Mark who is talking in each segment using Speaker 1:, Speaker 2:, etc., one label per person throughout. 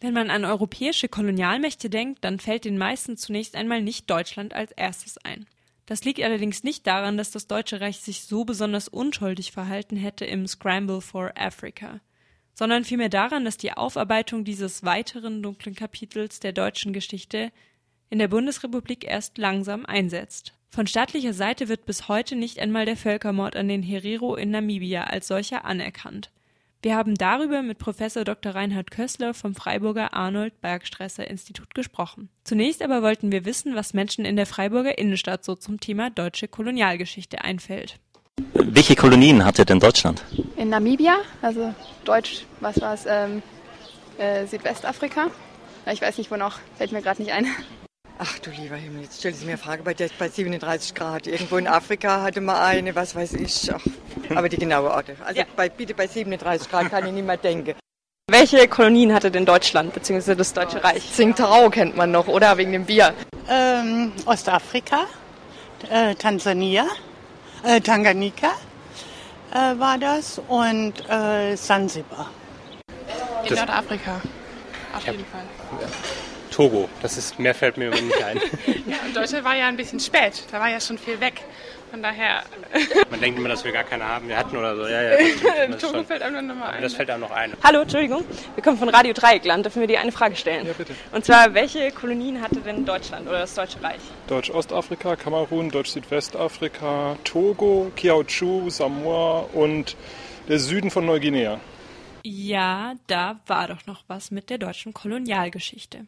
Speaker 1: Wenn man an europäische Kolonialmächte denkt, dann fällt den meisten zunächst einmal nicht Deutschland als erstes ein. Das liegt allerdings nicht daran, dass das Deutsche Reich sich so besonders unschuldig verhalten hätte im Scramble for Africa, sondern vielmehr daran, dass die Aufarbeitung dieses weiteren dunklen Kapitels der deutschen Geschichte in der Bundesrepublik erst langsam einsetzt. Von staatlicher Seite wird bis heute nicht einmal der Völkermord an den Herero in Namibia als solcher anerkannt. Wir haben darüber mit Professor Dr. Reinhard Kössler vom Freiburger Arnold Bergstresser Institut gesprochen. Zunächst aber wollten wir wissen, was Menschen in der Freiburger Innenstadt so zum Thema deutsche Kolonialgeschichte einfällt.
Speaker 2: Welche Kolonien hatte denn Deutschland?
Speaker 3: In Namibia, also Deutsch, was war es, ähm, äh, Südwestafrika. Ich weiß nicht, wo noch, fällt mir gerade nicht ein.
Speaker 4: Ach du lieber Himmel, jetzt stellen Sie mir eine Frage, bei, der, bei 37 Grad. Irgendwo in Afrika hatte man eine, was weiß ich. Ach, aber die genaue Orte. Also ja. bei, bitte bei 37 Grad kann ich nicht mehr denken.
Speaker 3: Welche Kolonien hatte denn Deutschland, beziehungsweise das Deutsche Reich?
Speaker 4: Tsingtao kennt man noch, oder? Wegen dem Bier.
Speaker 5: Ähm, Ostafrika, äh, Tansania, äh, Tanganyika äh, war das und äh, Sansibar.
Speaker 3: In Nordafrika, auf jeden Fall.
Speaker 6: Ja. Togo. Das ist, mehr fällt mir nicht ein.
Speaker 7: ja, und Deutschland war ja ein bisschen spät. Da war ja schon viel weg. Von daher.
Speaker 6: Man denkt immer, dass wir gar keine haben. Wir hatten oder so. Ja, ja, das
Speaker 7: Togo fällt einem noch mal ein.
Speaker 6: Das fällt einem noch ein.
Speaker 3: Hallo, Entschuldigung. Wir kommen von Radio Dreieckland. Dürfen wir dir eine Frage stellen?
Speaker 6: Ja, bitte.
Speaker 3: Und zwar, welche Kolonien hatte denn Deutschland oder das Deutsche Reich?
Speaker 8: Deutsch-Ostafrika, Kamerun, Deutsch-Südwestafrika, Togo, Kiautschou, Samoa und der Süden von Neuguinea.
Speaker 1: Ja, da war doch noch was mit der deutschen Kolonialgeschichte.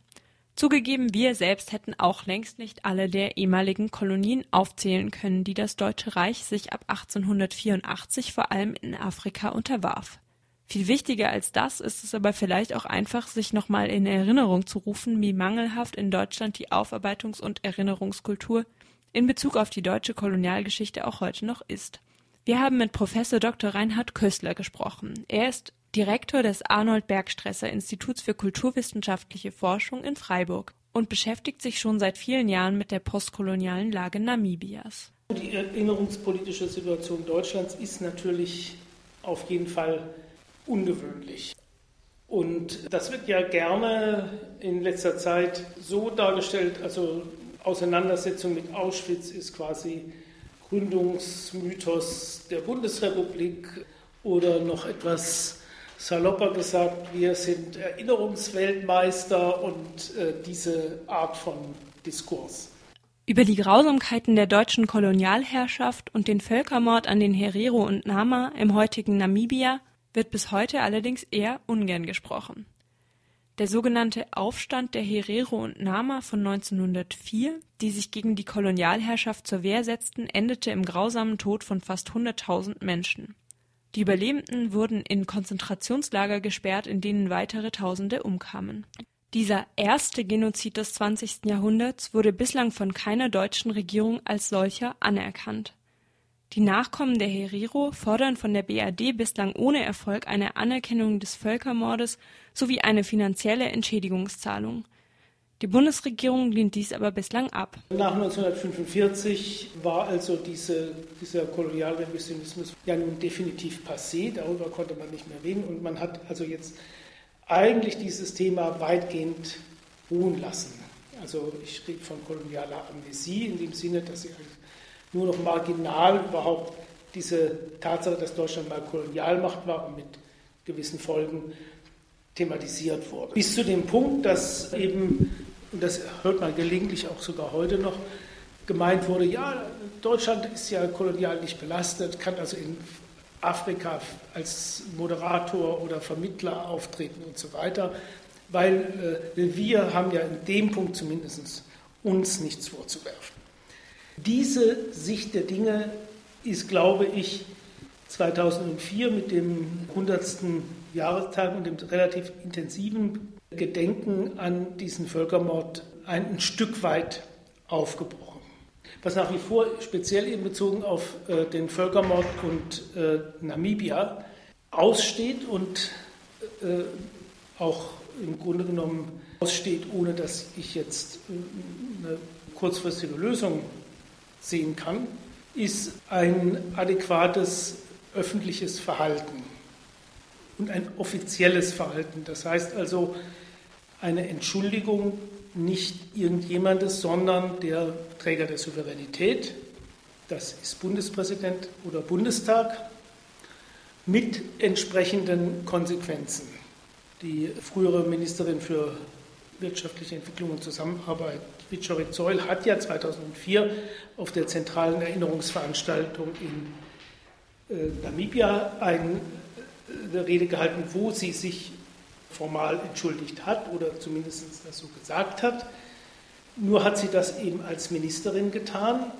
Speaker 1: Zugegeben, wir selbst hätten auch längst nicht alle der ehemaligen Kolonien aufzählen können, die das Deutsche Reich sich ab 1884 vor allem in Afrika unterwarf. Viel wichtiger als das ist es aber vielleicht auch einfach, sich nochmal in Erinnerung zu rufen, wie mangelhaft in Deutschland die Aufarbeitungs- und Erinnerungskultur in Bezug auf die deutsche Kolonialgeschichte auch heute noch ist. Wir haben mit Professor Dr. Reinhard Köstler gesprochen. Er ist Direktor des Arnold Bergstresser Instituts für kulturwissenschaftliche Forschung in Freiburg und beschäftigt sich schon seit vielen Jahren mit der postkolonialen Lage Namibias.
Speaker 9: Die erinnerungspolitische Situation Deutschlands ist natürlich auf jeden Fall ungewöhnlich. Und das wird ja gerne in letzter Zeit so dargestellt, also Auseinandersetzung mit Auschwitz ist quasi Gründungsmythos der Bundesrepublik oder noch etwas salopper gesagt, wir sind Erinnerungsweltmeister und äh, diese Art von Diskurs.
Speaker 1: Über die Grausamkeiten der deutschen Kolonialherrschaft und den Völkermord an den Herero und Nama im heutigen Namibia wird bis heute allerdings eher ungern gesprochen. Der sogenannte Aufstand der Herero und Nama von 1904, die sich gegen die Kolonialherrschaft zur Wehr setzten, endete im grausamen Tod von fast 100.000 Menschen. Die Überlebenden wurden in Konzentrationslager gesperrt, in denen weitere Tausende umkamen. Dieser erste Genozid des 20. Jahrhunderts wurde bislang von keiner deutschen Regierung als solcher anerkannt. Die Nachkommen der Herero fordern von der BRD bislang ohne Erfolg eine Anerkennung des Völkermordes sowie eine finanzielle Entschädigungszahlung. Die Bundesregierung lehnt dies aber bislang ab.
Speaker 9: Nach 1945 war also diese, dieser Kolonialrevisionismus ja nun definitiv passé, darüber konnte man nicht mehr reden und man hat also jetzt eigentlich dieses Thema weitgehend ruhen lassen. Also ich rede von kolonialer Amnesie in dem Sinne, dass sie nur noch marginal überhaupt diese Tatsache, dass Deutschland mal Kolonialmacht war und mit gewissen Folgen thematisiert wurde. Bis zu dem Punkt, dass eben und das hört man gelegentlich auch sogar heute noch, gemeint wurde, ja, Deutschland ist ja kolonial nicht belastet, kann also in Afrika als Moderator oder Vermittler auftreten und so weiter, weil äh, wir haben ja in dem Punkt zumindest uns nichts vorzuwerfen. Diese Sicht der Dinge ist, glaube ich, 2004 mit dem 100. Jahrestag und dem relativ intensiven Gedenken an diesen Völkermord ein, Stück weit aufgebrochen. Was nach wie vor speziell eben bezogen auf äh, den Völkermord und äh, Namibia aussteht und äh, auch im Grunde genommen aussteht, ohne dass ich jetzt äh, eine kurzfristige Lösung sehen kann, ist ein adäquates öffentliches Verhalten und ein offizielles Verhalten. Das heißt also, eine Entschuldigung nicht irgendjemandes, sondern der Träger der Souveränität, das ist Bundespräsident oder Bundestag, mit entsprechenden Konsequenzen. Die frühere Ministerin für wirtschaftliche Entwicklung und Zusammenarbeit, Vittorik Zeul, hat ja 2004 auf der zentralen Erinnerungsveranstaltung in äh, Namibia eine Rede gehalten, wo sie sich formal entschuldigt hat oder zumindest das so gesagt hat. Nur hat sie das eben als Ministerin getan,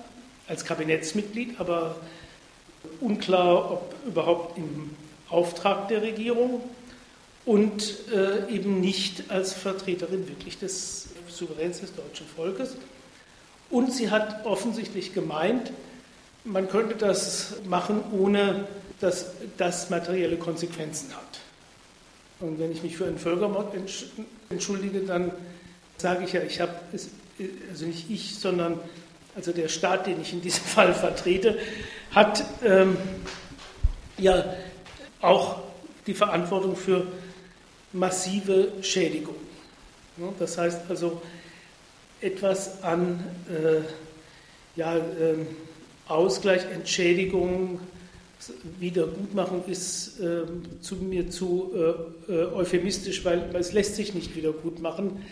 Speaker 9: als Kabinettsmitglied, aber unklar, ob überhaupt im Auftrag der Regierung und äh, eben nicht als Vertreterin wirklich des Souveräns des deutschen Volkes. Und sie hat offensichtlich gemeint, man könnte das machen, ohne dass das materielle Konsequenzen hat. Und wenn ich mich für einen Völkermord entschuldige, dann sage ich ja, ich habe, also nicht ich, sondern also der Staat, den ich in diesem Fall vertrete, hat ähm, ja auch die Verantwortung für massive Schädigung. Das heißt also, etwas an äh, ja, äh, Ausgleich, Entschädigung, Wiedergutmachung ist äh, zu mir zu äh, äh, euphemistisch, weil, weil, es lässt sich nicht wiedergutmachen.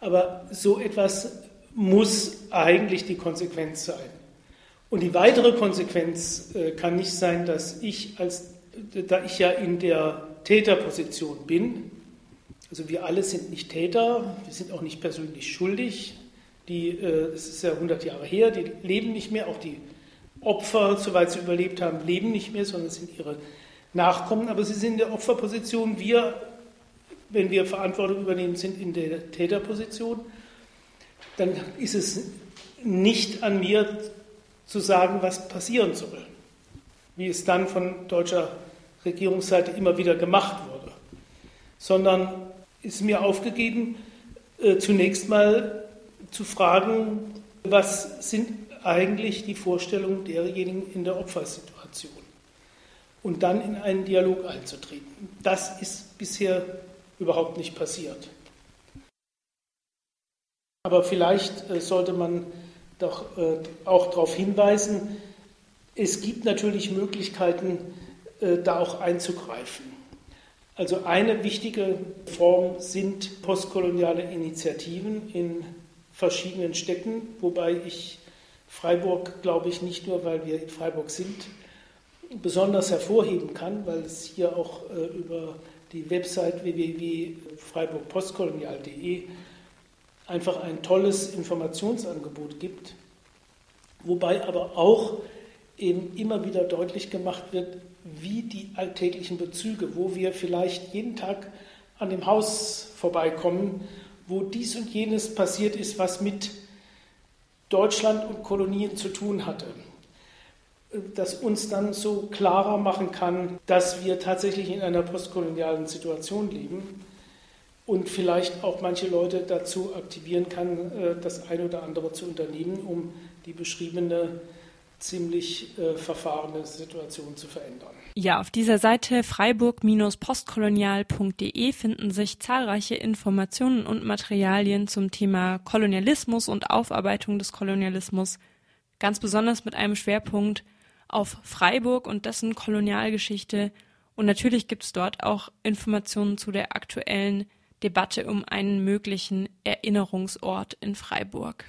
Speaker 9: Aber so etwas muss eigentlich die Konsequenz sein. Und die weitere Konsequenz äh, kann nicht sein, dass ich als, da ich ja in der Täterposition bin, also wir alle sind nicht Täter, wir sind auch nicht persönlich schuldig. Die, äh, es ist ja 100 Jahre her, die leben nicht mehr, auch die Opfer, soweit sie überlebt haben, leben nicht mehr, sondern sind ihre Nachkommen. Aber sie sind in der Opferposition. Wir, wenn wir Verantwortung übernehmen, sind in der Täterposition. Dann ist es nicht an mir zu sagen, was passieren soll, wie es dann von deutscher Regierungsseite immer wieder gemacht wurde, sondern ist mir aufgegeben, äh, zunächst mal zu fragen, was sind eigentlich die Vorstellung derjenigen in der Opfersituation und dann in einen Dialog einzutreten. Das ist bisher überhaupt nicht passiert. Aber vielleicht äh, sollte man doch äh, auch darauf hinweisen, es gibt natürlich Möglichkeiten, äh, da auch einzugreifen. Also eine wichtige Form sind postkoloniale Initiativen in verschiedenen Städten, wobei ich Freiburg, glaube ich, nicht nur, weil wir in Freiburg sind, besonders hervorheben kann, weil es hier auch äh, über die Website www.freiburgpostkolonial.de einfach ein tolles Informationsangebot gibt, wobei aber auch eben immer wieder deutlich gemacht wird, wie die alltäglichen Bezüge, wo wir vielleicht jeden Tag an dem Haus vorbeikommen, wo dies und jenes passiert ist, was mit Deutschland und Kolonien zu tun hatte, das uns dann so klarer machen kann, dass wir tatsächlich in einer postkolonialen Situation leben und vielleicht auch manche Leute dazu aktivieren kann, äh, das eine oder andere zu unternehmen, um die beschriebene ziemlich äh, verfahrene Situation zu verändern.
Speaker 1: Ja, auf dieser Seite freiburg-postkolonial.de finden sich zahlreiche Informationen und Materialien zum Thema Kolonialismus und Aufarbeitung des Kolonialismus, ganz besonders mit einem Schwerpunkt auf Freiburg und dessen Kolonialgeschichte. Und natürlich gibt es dort auch Informationen zu der aktuellen Debatte um einen möglichen Erinnerungsort in Freiburg.